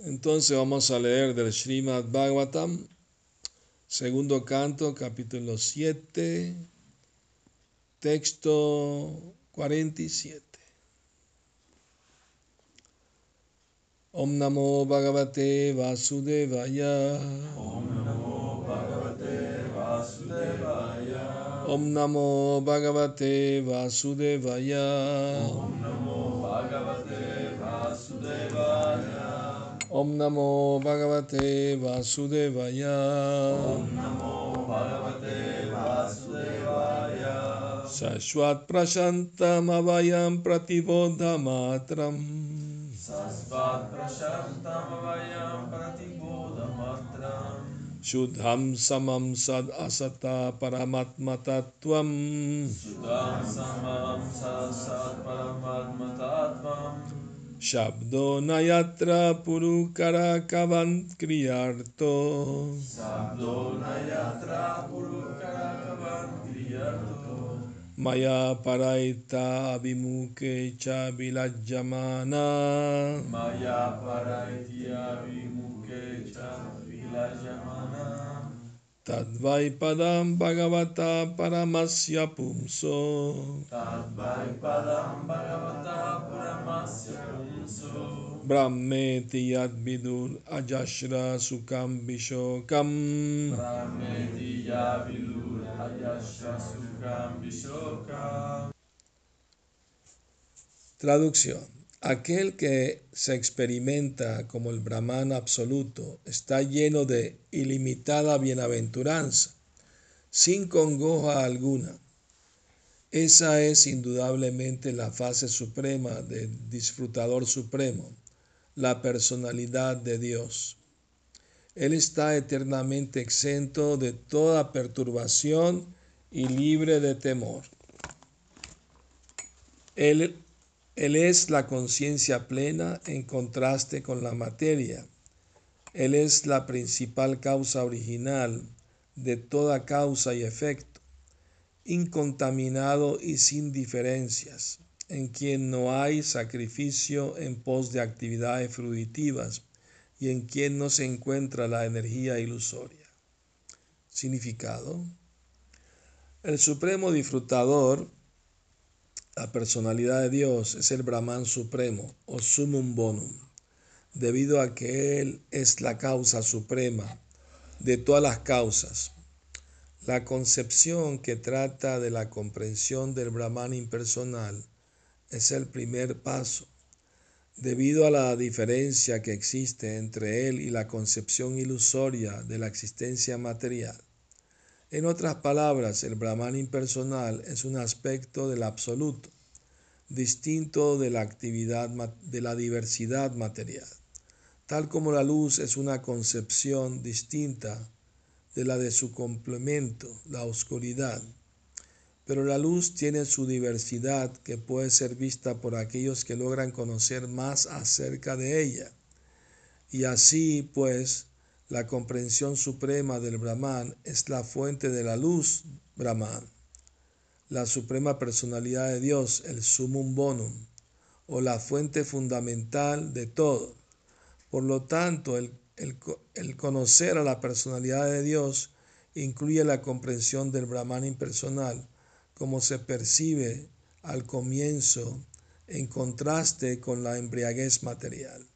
Entonces vamos a leer del Srimad Bhagavatam, segundo canto, capítulo 7, texto 47. Om Namo Bhagavate Vasudevaya. Om Namo Bhagavate Vasudevaya. Om Namo Bhagavate Vasudevaya. Om Namo Om Namo Bhagavate Vasudevaya. Om Namo Bhagavate Vasudevaya. Sashwat Prashantam Avayam Pratibodha Matram. Sasvat Prashantam Vayam Pratibodhamatram. Shudham Samam Sad Asata Paramatma Tattvam. शब्दो न यत्र पुरुकरकवन्त् क्रियार्तो मया परैता विमुखे च विलज्जमाना मया परैत्या विमुखे च विलज्जमाना Tadvaipadam Bhagavata Paramasya Pumso. Tadvaipadam Bhagavata Paramasya Pumso. Brahmeti Yadvidur Ajashra Sukam Vishokam. Brahmeti Yadvidur Ajashra Sukam Vishokam. Traducción. Aquel que se experimenta como el Brahman absoluto está lleno de ilimitada bienaventuranza, sin congoja alguna. Esa es indudablemente la fase suprema del disfrutador supremo, la personalidad de Dios. Él está eternamente exento de toda perturbación y libre de temor. Él, él es la conciencia plena en contraste con la materia. Él es la principal causa original de toda causa y efecto, incontaminado y sin diferencias, en quien no hay sacrificio en pos de actividades fruitivas y en quien no se encuentra la energía ilusoria. Significado. El supremo disfrutador, la personalidad de Dios, es el Brahman supremo o sumum bonum, debido a que Él es la causa suprema de todas las causas. La concepción que trata de la comprensión del Brahman impersonal es el primer paso debido a la diferencia que existe entre él y la concepción ilusoria de la existencia material. En otras palabras, el Brahman impersonal es un aspecto del absoluto, distinto de la actividad de la diversidad material, tal como la luz es una concepción distinta de la de su complemento, la oscuridad. Pero la luz tiene su diversidad que puede ser vista por aquellos que logran conocer más acerca de ella. Y así, pues, la comprensión suprema del Brahman es la fuente de la luz Brahman, la suprema personalidad de Dios, el sumum bonum, o la fuente fundamental de todo. Por lo tanto, el, el, el conocer a la personalidad de Dios incluye la comprensión del Brahman impersonal, como se percibe al comienzo en contraste con la embriaguez material.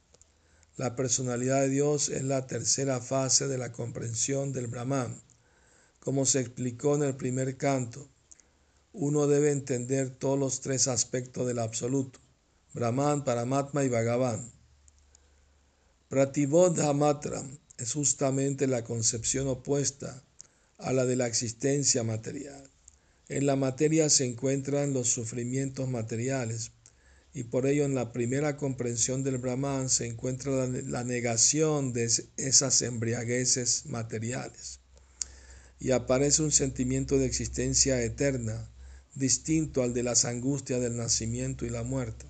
La personalidad de Dios es la tercera fase de la comprensión del Brahman. Como se explicó en el primer canto, uno debe entender todos los tres aspectos del absoluto, Brahman, Paramatma y Bhagavan. Pratibodha Matram es justamente la concepción opuesta a la de la existencia material. En la materia se encuentran los sufrimientos materiales y por ello en la primera comprensión del Brahman se encuentra la, negación de esas embriagueces materiales y aparece un sentimiento de existencia eterna distinto al de las angustias del nacimiento y la muerte,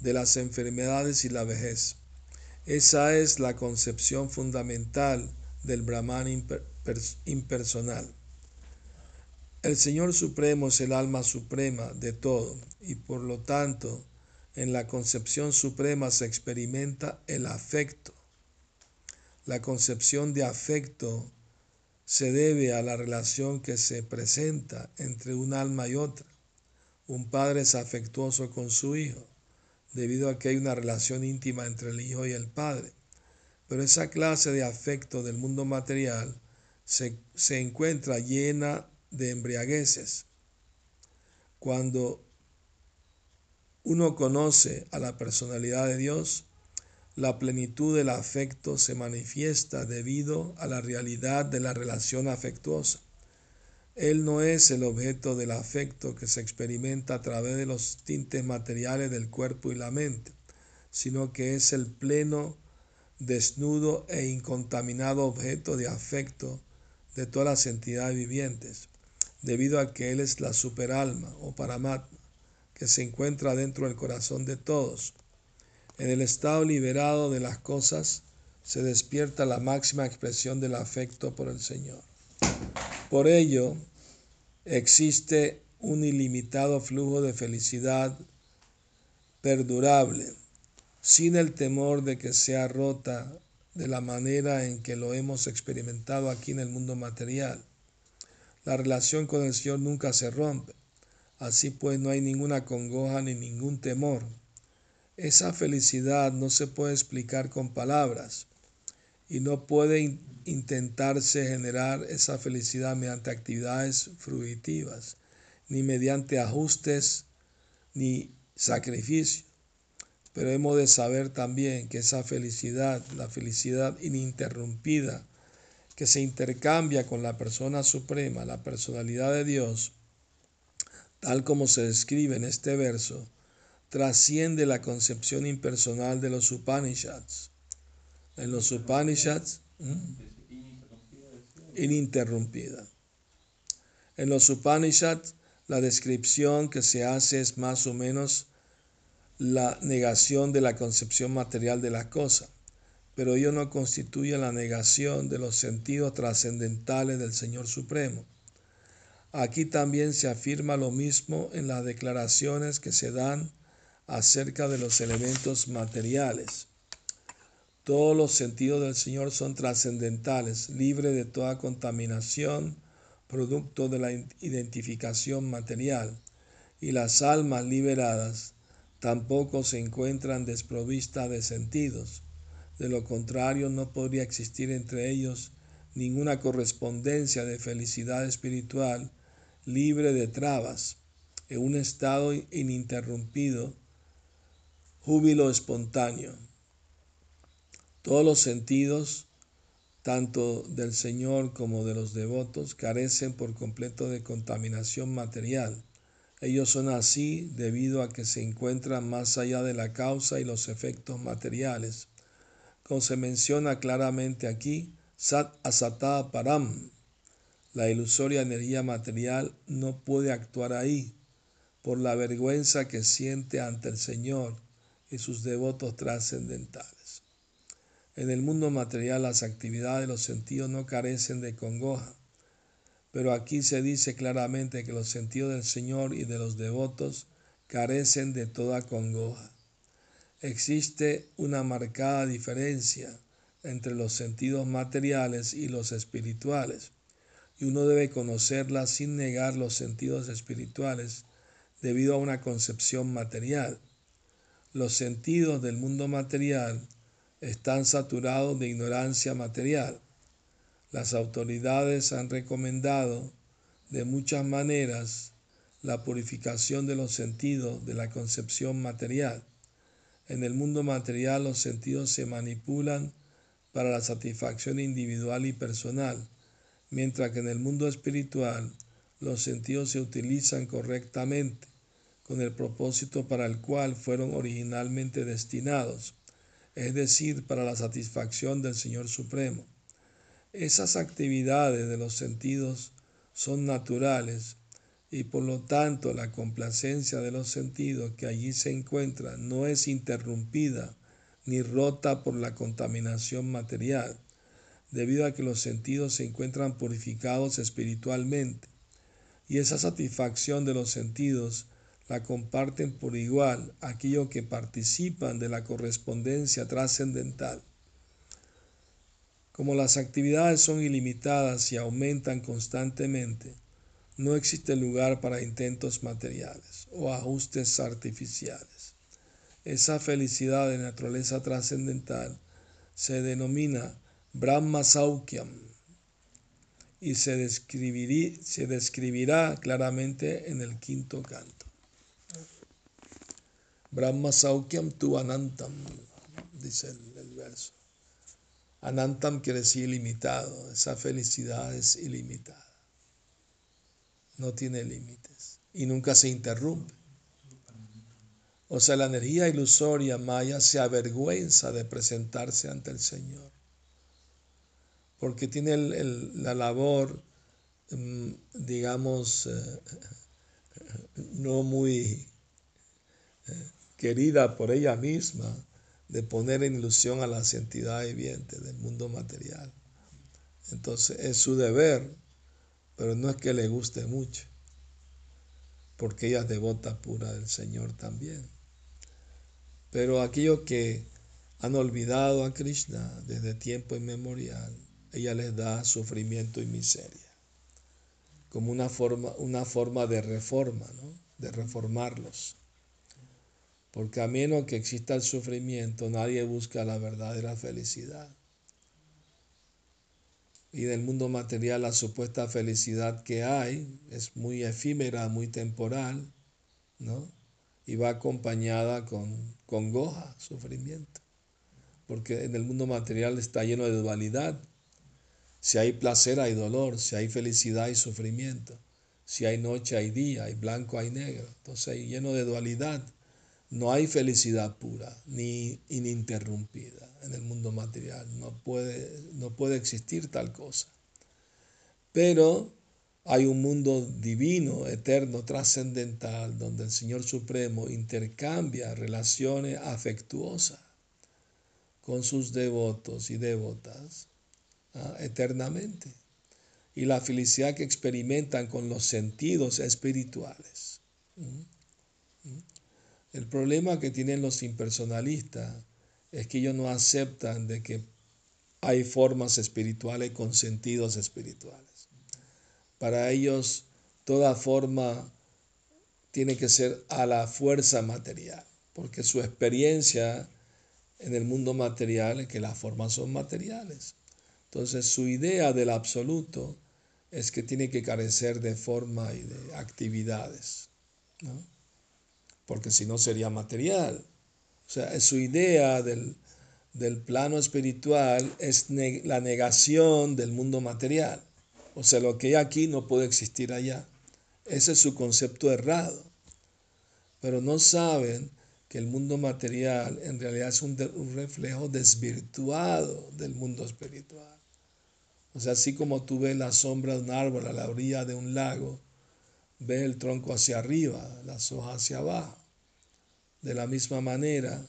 de las enfermedades y la vejez. Esa es la concepción fundamental del Brahman impersonal. El Señor Supremo es el alma suprema de todo y por lo tanto en la concepción suprema se experimenta el afecto La concepción de afecto se debe a la relación que se presenta entre un alma y otra. Un padre es afectuoso con su hijo, debido a que hay una relación íntima entre el hijo y el padre. Pero esa clase de afecto del mundo material se, se encuentra llena de embriagueces. Cuando uno conoce a la personalidad de Dios, la plenitud del afecto se manifiesta debido a la realidad de la relación afectuosa. Él no es el objeto del afecto que se experimenta a través de los tintes materiales del cuerpo y la mente, sino que es el pleno, desnudo e incontaminado objeto de afecto de todas las entidades vivientes, debido a que Él es la superalma o paramatma que se encuentra dentro del corazón de todos. En el estado liberado de las cosas se despierta la máxima expresión del afecto por el Señor. Por ello, existe un ilimitado flujo de felicidad perdurable, sin el temor de que sea rota de la manera en que lo hemos experimentado aquí en el mundo material. La relación con el Señor nunca se rompe. Así pues no hay ninguna congoja ni ningún temor esa felicidad no se puede explicar con palabras y no puede intentarse generar esa felicidad mediante actividades fruitivas, ni mediante ajustes, ni sacrificio. Pero hemos de saber también que esa felicidad, la felicidad ininterrumpida, que se intercambia con la persona suprema, la personalidad de Dios, tal como se describe en este verso, trasciende la concepción impersonal de los Upanishads. En los Upanishads, ininterrumpida. En los Upanishads, la descripción que se hace es más o menos la negación de la concepción material de la cosa, pero ello no constituye la negación de los sentidos trascendentales del Señor Supremo. Aquí también se afirma lo mismo en las declaraciones que se dan acerca de los elementos materiales. Todos los sentidos del Señor son trascendentales, libres de toda contaminación, producto de la identificación material, y las almas liberadas tampoco se encuentran desprovistas de sentidos. De lo contrario, no podría existir entre ellos ninguna correspondencia de felicidad espiritual libre de trabas, en un estado ininterrumpido júbilo espontáneo. Todos los sentidos, tanto del Señor como de los devotos, carecen por completo de contaminación material. Ellos son así debido a que se encuentran más allá de la causa y los efectos materiales. Como se menciona claramente aquí, Sat Asata Param, la ilusoria energía material no puede actuar ahí por la vergüenza que siente ante el Señor y sus devotos trascendentales. En el mundo material las actividades de los sentidos no carecen de congoja, pero aquí se dice claramente que los sentidos del Señor y de los devotos carecen de toda congoja. Existe una marcada diferencia entre los sentidos materiales y los espirituales, y uno debe conocerla sin negar los sentidos espirituales debido a una concepción material los sentidos del mundo material están saturados de ignorancia material. Las autoridades han recomendado de muchas maneras la purificación de los sentidos de la concepción material. En el mundo material los sentidos se manipulan para la satisfacción individual y personal, mientras que en el mundo espiritual los sentidos se utilizan correctamente con el propósito para el cual fueron originalmente destinados, es decir, para la satisfacción del Señor Supremo. Esas actividades de los sentidos son naturales y por lo tanto la complacencia de los sentidos que allí se encuentra no es interrumpida ni rota por la contaminación material, debido a que los sentidos se encuentran purificados espiritualmente. Y esa satisfacción de los sentidos la comparten por igual aquellos que participan de la correspondencia trascendental. Como las actividades son ilimitadas y aumentan constantemente, no existe lugar para intentos materiales o ajustes artificiales. Esa felicidad de naturaleza trascendental se denomina Brahma Saukyam y se, describirá claramente en el quinto canto. Brahma Saukyam tu Anantam, dice el, el verso. Anantam quiere decir ilimitado, esa felicidad es ilimitada no tiene límites y nunca se interrumpe. O sea, la energía ilusoria maya se avergüenza de presentarse ante el Señor, porque tiene la labor, mm, digamos, eh, no muy eh, querida por ella misma, de poner en ilusión a las entidades vivientes del mundo material. Entonces es su deber pero no es que le guste mucho, porque ella es devota pura del Señor también. Pero aquellos que han olvidado a Krishna desde tiempo inmemorial, ella les da sufrimiento y miseria, como una forma, una forma de reforma, ¿no? de reformarlos. Porque a menos que exista el sufrimiento, nadie busca la verdadera felicidad y del mundo material la supuesta felicidad que hay es muy efímera, muy temporal, ¿no? Y va acompañada con congoja, sufrimiento. Porque en el mundo material está lleno de dualidad. Si hay placer hay dolor, si hay felicidad hay sufrimiento, si hay noche hay día, hay blanco hay negro. Entonces lleno de dualidad. No hay felicidad pura ni ininterrumpida en el mundo material. No puede, no puede existir tal cosa. Pero hay un mundo divino, eterno, trascendental, donde el Señor Supremo intercambia relaciones afectuosas con sus devotos y devotas ¿ah? eternamente. Y la felicidad que experimentan con los sentidos espirituales. El problema que tienen los impersonalistas es que ellos no aceptan de que hay formas espirituales con sentidos espirituales. Para ellos toda forma tiene que ser a la fuerza material, porque su experiencia en el mundo material es que las formas son materiales. Entonces su idea del absoluto es que tiene que carecer de forma y de actividades, porque si no sería material. O sea, su idea del, plano espiritual es la negación del mundo material. O sea, lo que hay aquí no puede existir allá. Ese es su concepto errado. Pero no saben que el mundo material en realidad es un, reflejo desvirtuado del mundo espiritual. O sea, así como tú ves la sombra de un árbol a la orilla de un lago, ves el tronco hacia arriba, las hojas hacia abajo. De la misma manera,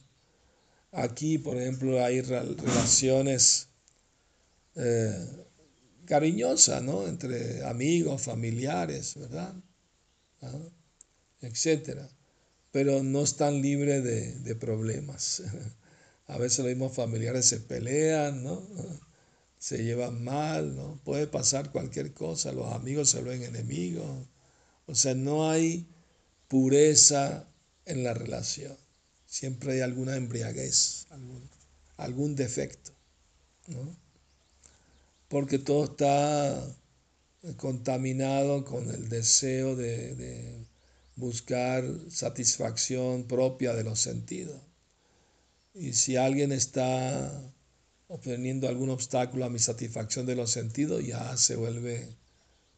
aquí, por ejemplo, hay relaciones eh, cariñosas, ¿no? Entre amigos, familiares, ¿verdad? ¿Ah? Etcétera. Pero no están libres de, de problemas. A veces los mismos familiares se pelean, ¿no? Se llevan mal, ¿no? Puede pasar cualquier cosa, los amigos se ven enemigos. O sea, no hay pureza en la relación. Siempre hay alguna embriaguez, algún, defecto, ¿no? Porque todo está contaminado con el deseo de, de buscar satisfacción propia de los sentidos. Y si alguien está obteniendo algún obstáculo a mi satisfacción de los sentidos, ya se vuelve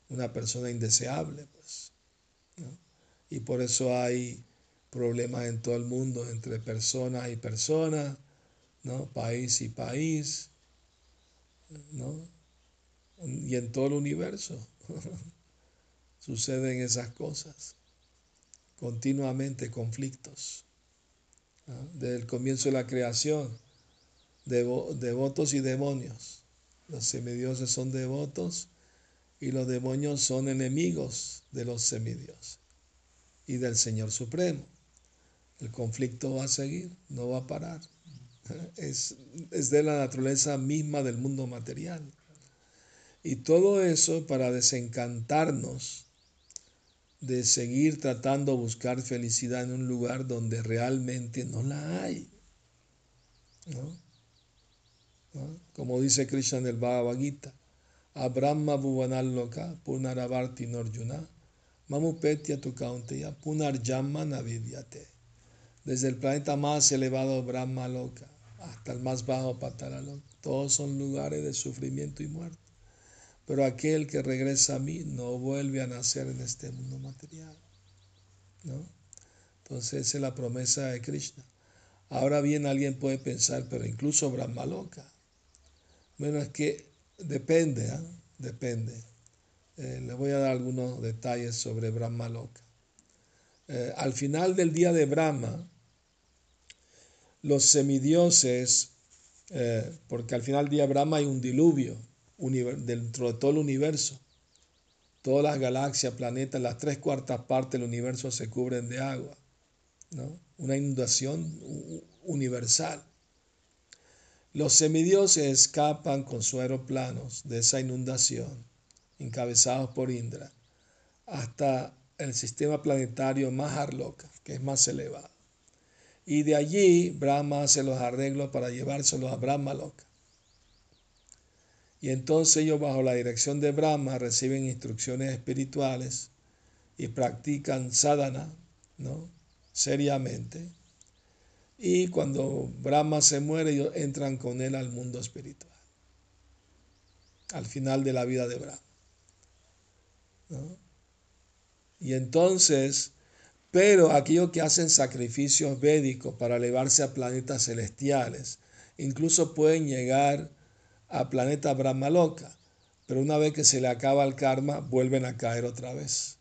una persona indeseable. Pues, Y por eso hay problemas en todo el mundo entre personas y personas, ¿no? país y país, ¿no? y en todo el universo suceden esas cosas, continuamente conflictos, desde el comienzo de la creación, devotos y demonios. Los semidioses son devotos y los demonios son enemigos de los semidioses y del Señor Supremo. El conflicto va a seguir, no va a parar. es, es de la naturaleza misma del mundo material. Y todo eso para desencantarnos de seguir tratando de buscar felicidad en un lugar donde realmente no la hay. Como dice Krishna en el Bhagavad Gita, Abrahma Bhuvanal Loka Punaravarti Norjuna Mamupetya Tukaunteya Punarjama Navidyate. Desde el planeta más elevado Brahma Loka hasta el más bajo Patala Loka. Todos son lugares de sufrimiento y muerte. Pero aquel que regresa a mí no vuelve a nacer en este mundo material. ¿no? Entonces esa es la promesa de Krishna. Ahora bien, alguien puede pensar, pero incluso Brahma Loka. Bueno, es que depende, ¿eh? depende. Eh, le voy a dar algunos detalles sobre Brahma Loka. Eh, al final del día de Brahma, los semidioses, eh, porque al final del día de Brahma hay un diluvio, dentro de todo el universo. Todas las galaxias, planetas, las tres cuartas partes del universo se cubren de agua. ¿no? Una inundación universal. Los semidioses escapan con sus aeroplanos de esa inundación, encabezados por Indra, hasta el sistema planetario Maharloka, que es más elevado. Y de allí Brahma hace los arreglos para llevárselos a Brahma Loka. Y entonces ellos bajo la dirección de Brahma reciben instrucciones espirituales y practican sadhana, ¿no? Seriamente. Y cuando Brahma se muere, ellos entran con él al mundo espiritual. Al final de la vida de Brahma. Y entonces, pero aquellos que hacen sacrificios védicos para elevarse a planetas celestiales, incluso pueden llegar a planeta Brahmaloka, pero una vez que se le acaba el karma, vuelven a caer otra vez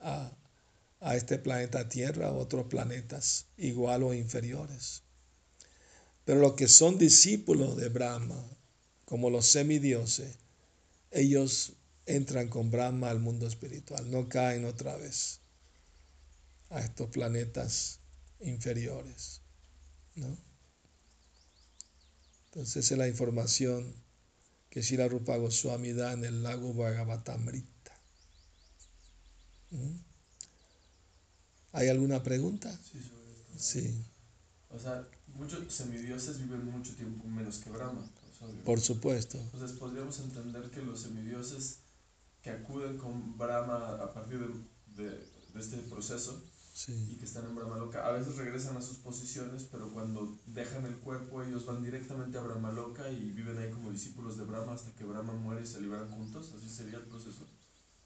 a, a este planeta Tierra, a otros planetas igual o inferiores. Pero los que son discípulos de Brahma, como los semidioses, ellos entran con Brahma al mundo espiritual, no caen otra vez a estos planetas inferiores. ¿no? Entonces esa es la información que Sila Rupa Goswami da en el lago Bhagavatamrita. ¿Mm? ¿Hay alguna pregunta? Sí, sobre esto. Sí. O sea, muchos semidioses viven mucho tiempo menos que Brahma. sea, Por supuesto. Entonces podríamos entender que los semidioses que acuden con Brahma a partir de, de, de este proceso y que están en Brahmaloka, a veces regresan a sus posiciones, pero cuando dejan el cuerpo ellos van directamente a Brahmaloka y viven ahí como discípulos de Brahma hasta que Brahma muere y se liberan juntos, así sería el proceso.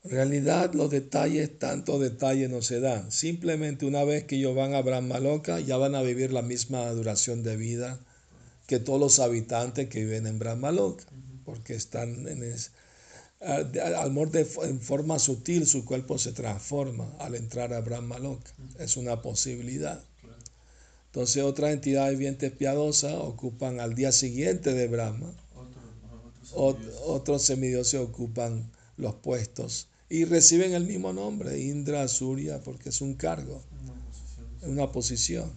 En realidad los detalles, tanto detalles no se dan. Simplemente una vez que ellos van a Brahmaloka, ya van a vivir la misma duración de vida que todos los habitantes que viven en Brahmaloka, porque están en es, al morte en forma sutil su cuerpo se transforma al entrar a Brahmaloka. Es una posibilidad. Entonces otras entidades vivientes piadosas ocupan al día siguiente de Brahma, Otro, otros Ot- semidioses. ocupan los puestos y reciben el mismo nombre, Indra, Surya, porque es un cargo, Una posición.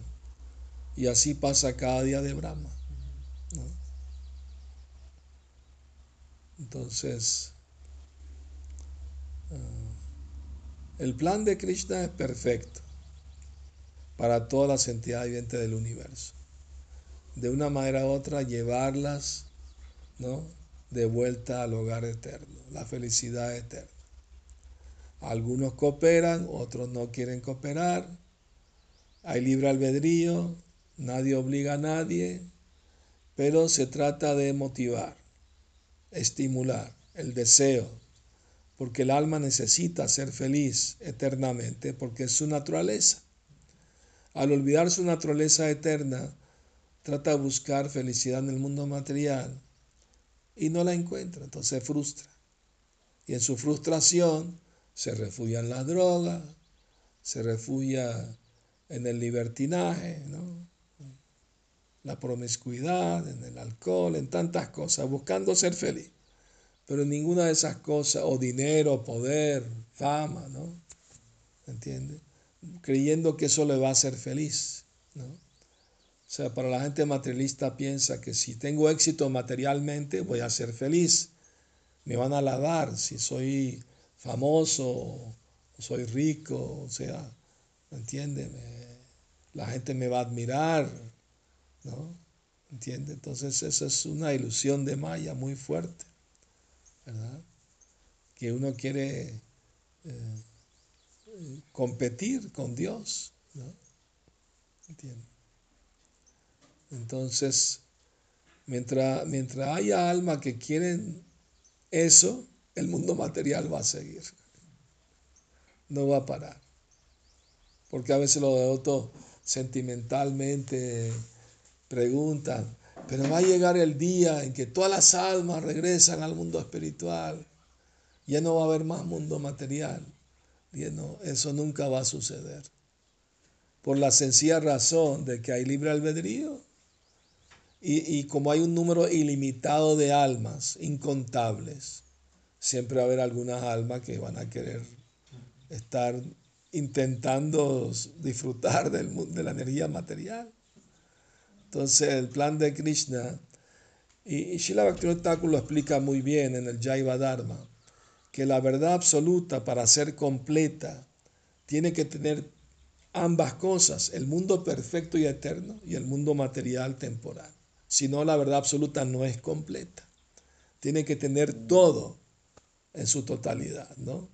Y así pasa cada día de Brahma. Entonces, el plan de Krishna es perfecto para todas las entidades vivientes del universo. De una manera u otra, llevarlas ¿no? de vuelta al hogar eterno, la felicidad eterna. Algunos cooperan, otros no quieren cooperar. Hay libre albedrío, nadie obliga a nadie, pero se trata de motivar, estimular el deseo, porque el alma necesita ser feliz eternamente, porque es su naturaleza. Al olvidar su naturaleza eterna, trata de buscar felicidad en el mundo material y no la encuentra, entonces se frustra. Y en su frustración se refugia en la droga, se refugia en el libertinaje, ¿no? la promiscuidad, en el alcohol, en tantas cosas, buscando ser feliz. Pero ninguna de esas cosas, o dinero, poder, fama, ¿no? ¿Entiende? Creyendo que eso le va a hacer feliz, ¿no? O sea, para la gente materialista piensa que si tengo éxito materialmente voy a ser feliz. Me van a alabar si soy famoso soy rico, o sea, ¿me entiende? la gente me va a admirar, ¿no? ¿Entiende? Entonces esa es una ilusión de Maya muy fuerte, ¿verdad? Que uno quiere eh, competir con Dios, ¿no? ¿Entiende? Entonces, mientras, mientras haya almas que quieren eso, el mundo material va a seguir. No va a parar. Porque a veces los devotos sentimentalmente preguntan, pero va a llegar el día en que todas las almas regresan al mundo espiritual. Ya no va a haber más mundo material. Y no, eso nunca va a suceder. Por la sencilla razón de que hay libre albedrío y, como hay un número ilimitado de almas, incontables, siempre va a haber algunas almas que van a querer estar intentando disfrutar del, de la energía material. Entonces el plan de Krishna, y, y Bhaktivinoda lo explica muy bien en el Jaiva Dharma, que la verdad absoluta para ser completa tiene que tener ambas cosas, el mundo perfecto y eterno y el mundo material temporal. Si no, la verdad absoluta no es completa. Tiene que tener todo en su totalidad, ¿no?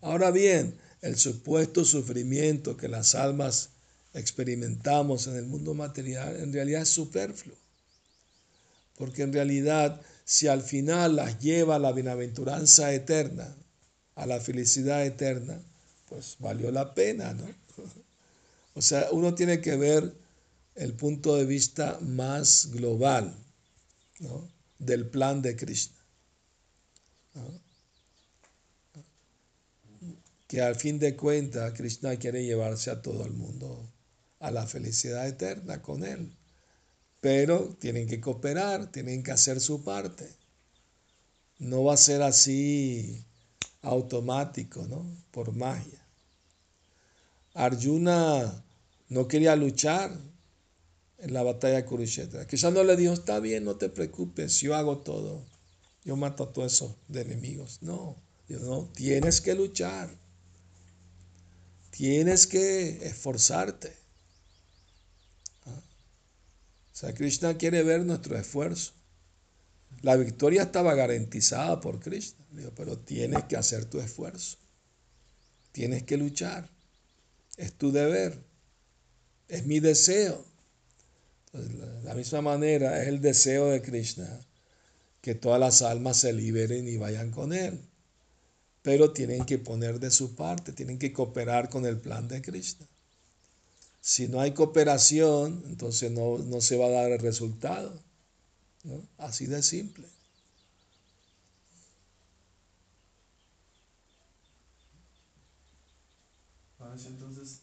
Ahora bien, el supuesto sufrimiento que las almas experimentamos en el mundo material en realidad es superfluo. Porque en realidad, si al final las lleva a la bienaventuranza eterna, a la felicidad eterna, pues valió la pena, ¿no? O sea, uno tiene que ver el punto de vista más global del plan de Krishna. Que al fin de cuentas Krishna quiere llevarse a todo el mundo a la felicidad eterna con él. Pero tienen que cooperar, tienen que hacer su parte. No va a ser así automático, ¿no? Por magia. Arjuna no quería luchar, en la batalla de Kurukshetra. Quizás no le dijo, está bien, no te preocupes, yo hago todo. Yo mato a todos esos de enemigos. No, no, tienes que luchar. Tienes que esforzarte. O sea, Krishna quiere ver nuestro esfuerzo. La victoria estaba garantizada por Krishna. Pero tienes que hacer tu esfuerzo. Tienes que luchar. Es tu deber. Es mi deseo. De la misma manera es el deseo de Krishna que todas las almas se liberen y vayan con Él. Pero tienen que poner de su parte, tienen que cooperar con el plan de Krishna. Si no hay cooperación, entonces no, se va a dar el resultado. Así de simple. Entonces,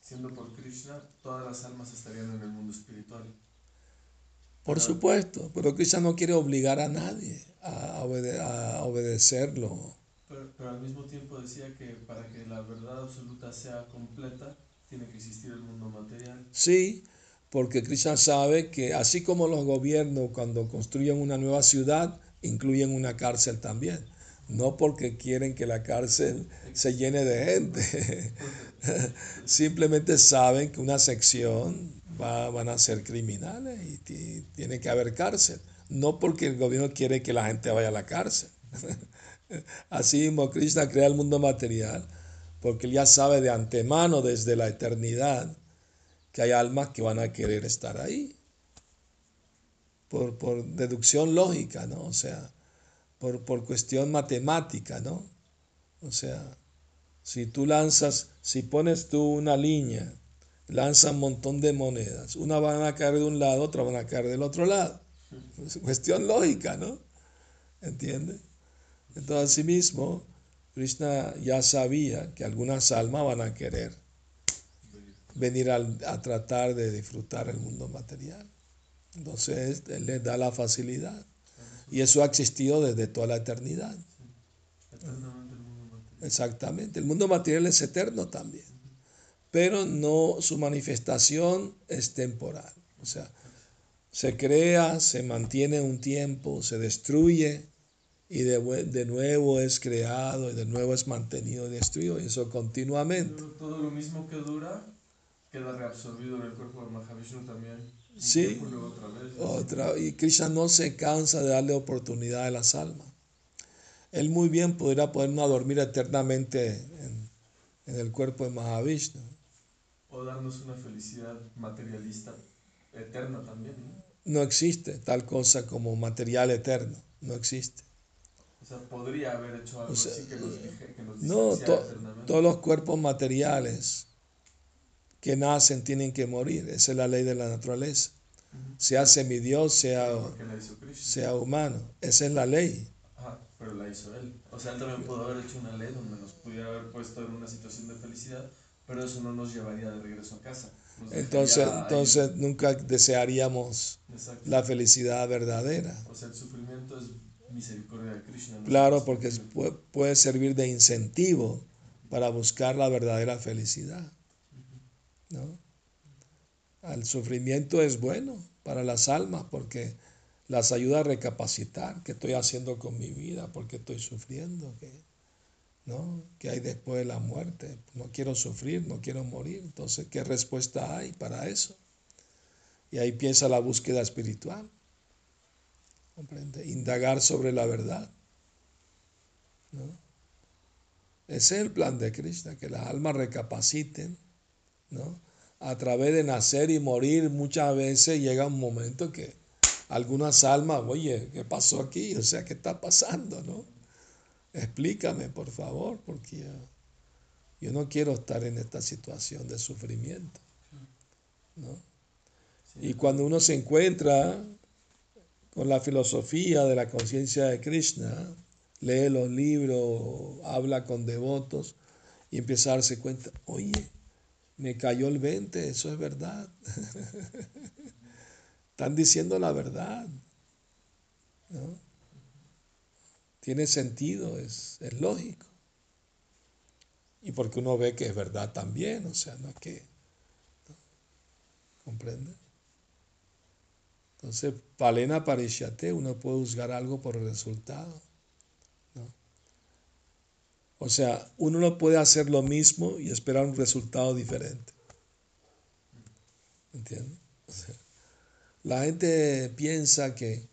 siendo por Krishna, todas las almas estarían en el mundo espiritual. Por supuesto, pero Krishna no quiere obligar a nadie a, obedecerlo. Pero, al mismo tiempo decía que para que la verdad absoluta sea completa, tiene que existir el mundo material. Sí, porque Krishna sabe que así como los gobiernos cuando construyen una nueva ciudad, incluyen una cárcel también. No porque quieren que la cárcel se llene de gente, simplemente saben que una sección va, van a ser criminales y tiene que haber cárcel. No porque el gobierno quiere que la gente vaya a la cárcel. Así mismo Krishna crea el mundo material porque él ya sabe de antemano desde la eternidad que hay almas que van a querer estar ahí. Por, por deducción lógica, ¿no? O sea, por, por cuestión matemática, ¿no? O sea, si tú lanzas, si pones tú una línea, lanza un montón de monedas, una van a caer de un lado, otra van a caer del otro lado. Es cuestión lógica, ¿no? ¿Entiendes? Entonces, mismo Krishna ya sabía que algunas almas van a querer venir a, a tratar de disfrutar el mundo material. Entonces, Él les da la facilidad. Y eso ha existido desde toda la eternidad. Exactamente. El mundo material es eterno también. pero no su manifestación es temporal. O sea, se crea, se mantiene un tiempo, se destruye y de, de, nuevo es creado y de nuevo es mantenido y destruido, y eso continuamente. Todo lo mismo que dura queda reabsorbido en el cuerpo de Mahavishnu también. Sí, otra, vez, y Krishna no se cansa de darle oportunidad a las almas. Él muy bien podría ponernos a dormir eternamente en, en el cuerpo de Mahavishnu. O darnos una felicidad materialista eterna también, ¿no? No existe tal cosa como material eterno, no existe. O sea, podría haber hecho algo así que nos, que nos No, to, todos los cuerpos materiales que nacen tienen que morir. Esa es la ley de la naturaleza. Uh -huh. Sea semidios, sea, sea humano. Esa es la ley. Ajá, pero la hizo él. O sea, él también pudo haber hecho una ley donde nos pudiera haber puesto en una situación de felicidad, pero eso no nos llevaría de regreso a casa. Entonces, entonces ahí. nunca desearíamos Exacto. la felicidad verdadera. O sea, el sufrimiento es misericordia de Krishna. ¿no? Claro, porque puede servir de incentivo para buscar la verdadera felicidad. ¿no? El sufrimiento es bueno para las almas porque las ayuda a recapacitar qué estoy haciendo con mi vida, por qué estoy sufriendo, qué, ¿no? ¿Qué hay después de la muerte? No quiero sufrir, no quiero morir. Entonces, ¿qué respuesta hay para eso? Y ahí empieza la búsqueda espiritual. ¿Comprende? Indagar sobre la verdad. ¿no? Ese es el plan de Krishna, que las almas recapaciten, ¿no? A través de nacer y morir, muchas veces llega un momento que algunas almas, oye, ¿qué pasó aquí? O sea, ¿qué está pasando, no? Explícame, por favor, porque yo, yo no quiero estar en esta situación de sufrimiento, ¿no? Y cuando uno se encuentra con la filosofía de la conciencia de Krishna, lee los libros, habla con devotos y empieza a darse cuenta, oye, me cayó el 20, eso es verdad. Están diciendo la verdad. ¿no? Tiene sentido, es, es lógico. Y porque uno ve que es verdad también, o sea, no es que... ¿Comprende? Entonces, palena parishate, uno puede juzgar algo por el resultado. ¿no? O sea, uno no puede hacer lo mismo y esperar un resultado diferente. ¿Entiendes? La gente piensa que,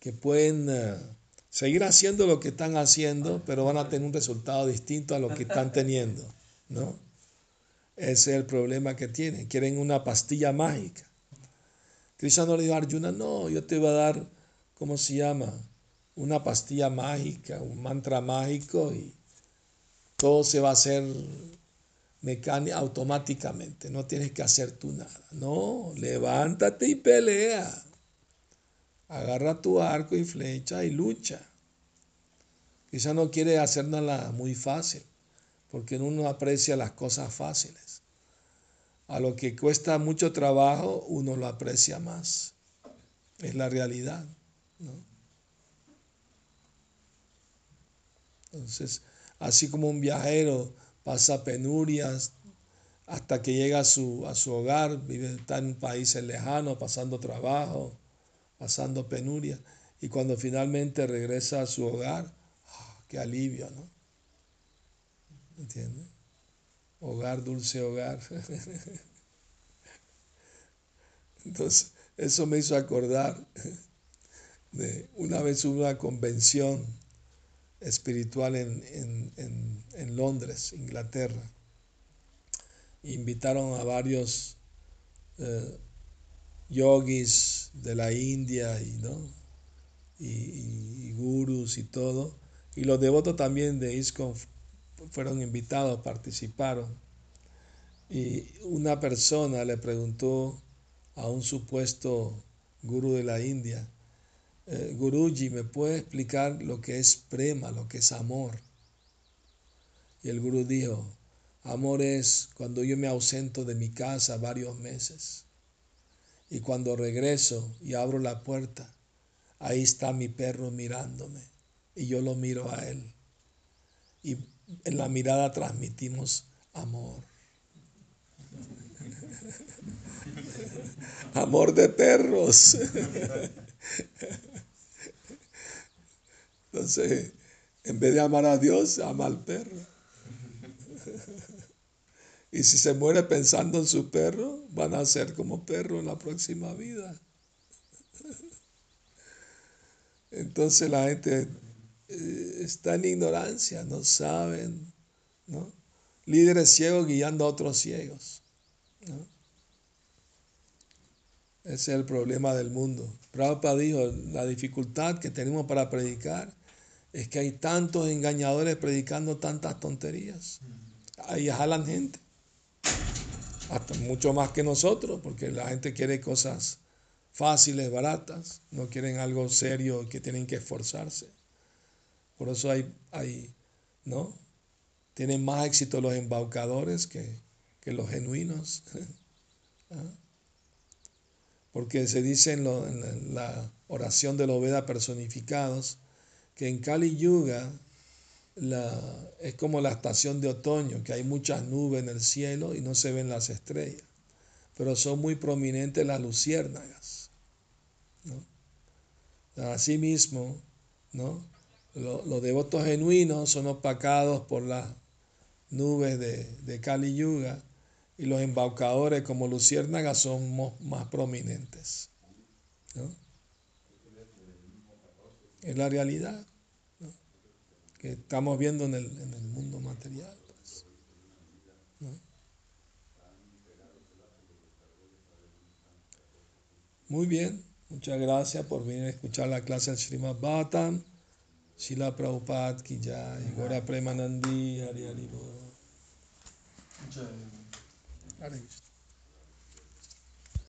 que pueden uh, seguir haciendo lo que están haciendo, pero van a tener un resultado distinto a lo que están teniendo. ¿no? Ese es el problema que tienen. Quieren una pastilla mágica. Krishna no le dijo a Arjuna, no, yo te voy a dar, ¿cómo se llama? Una pastilla mágica, un mantra mágico y todo se va a hacer mecánica, automáticamente, no tienes que hacer tú nada. No, levántate y pelea. Agarra tu arco y flecha y lucha. Quizá no quiere hacer nada muy fácil, porque uno aprecia las cosas fáciles. A lo que cuesta mucho trabajo, uno lo aprecia más. Es la realidad. ¿no? Entonces, así como un viajero pasa penurias hasta que llega a su, a su hogar, vive, está en países lejanos, pasando trabajo, pasando penurias, y cuando finalmente regresa a su hogar, oh, qué alivio, ¿no? ¿Entiendes? Hogar, dulce hogar. Entonces, eso me hizo acordar de una vez hubo una convención espiritual en, en, en, en Londres, Inglaterra. Invitaron a varios eh, yogis de la India y, ¿no? y, y, gurus y todo. Y los devotos también de ISKCON fueron invitados, participaron. Y una persona le preguntó a un supuesto gurú de la India, eh, Guruji, ¿me puede explicar lo que es prema, lo que es amor? Y el gurú dijo, amor es cuando yo me ausento de mi casa varios meses y cuando regreso y abro la puerta, ahí está mi perro mirándome y yo lo miro a él. Y en la mirada transmitimos amor. Amor de perros. Entonces, en vez de amar a Dios, ama al perro. Y si se muere pensando en su perro, van a ser como perro en la próxima vida. Entonces la gente eh, está en ignorancia, no saben, ¿no? Líderes ciegos guiando a otros ciegos. Ese es el problema del mundo. Prabhupada dijo, la dificultad que tenemos para predicar es que hay tantos engañadores predicando tantas tonterías. Ahí jalan gente. Hasta mucho más que nosotros, porque la gente quiere cosas fáciles, baratas, no quieren algo serio que tienen que esforzarse. Por eso hay, hay ¿no? Tienen más éxito los embaucadores que, los genuinos. ¿Ah? Porque se dice en, la oración de los Vedas personificados que en Kali Yuga la, es como la estación de otoño, que hay muchas nubes en el cielo y no se ven las estrellas, pero son muy prominentes las luciérnagas. ¿no? Asimismo, ¿no? Los, devotos genuinos son opacados por las nubes de, de Kali Yuga y los embaucadores como luciérnagas son más prominentes. ¿no? Es la realidad que estamos viendo en el, mundo material. Pues, Muy bien, muchas gracias por venir a escuchar la clase del Srimad Bhattan. शिला प्रभुपाद की जय गौरा प्रेमानंदी हरि हरि बोल जय हरे कृष्ण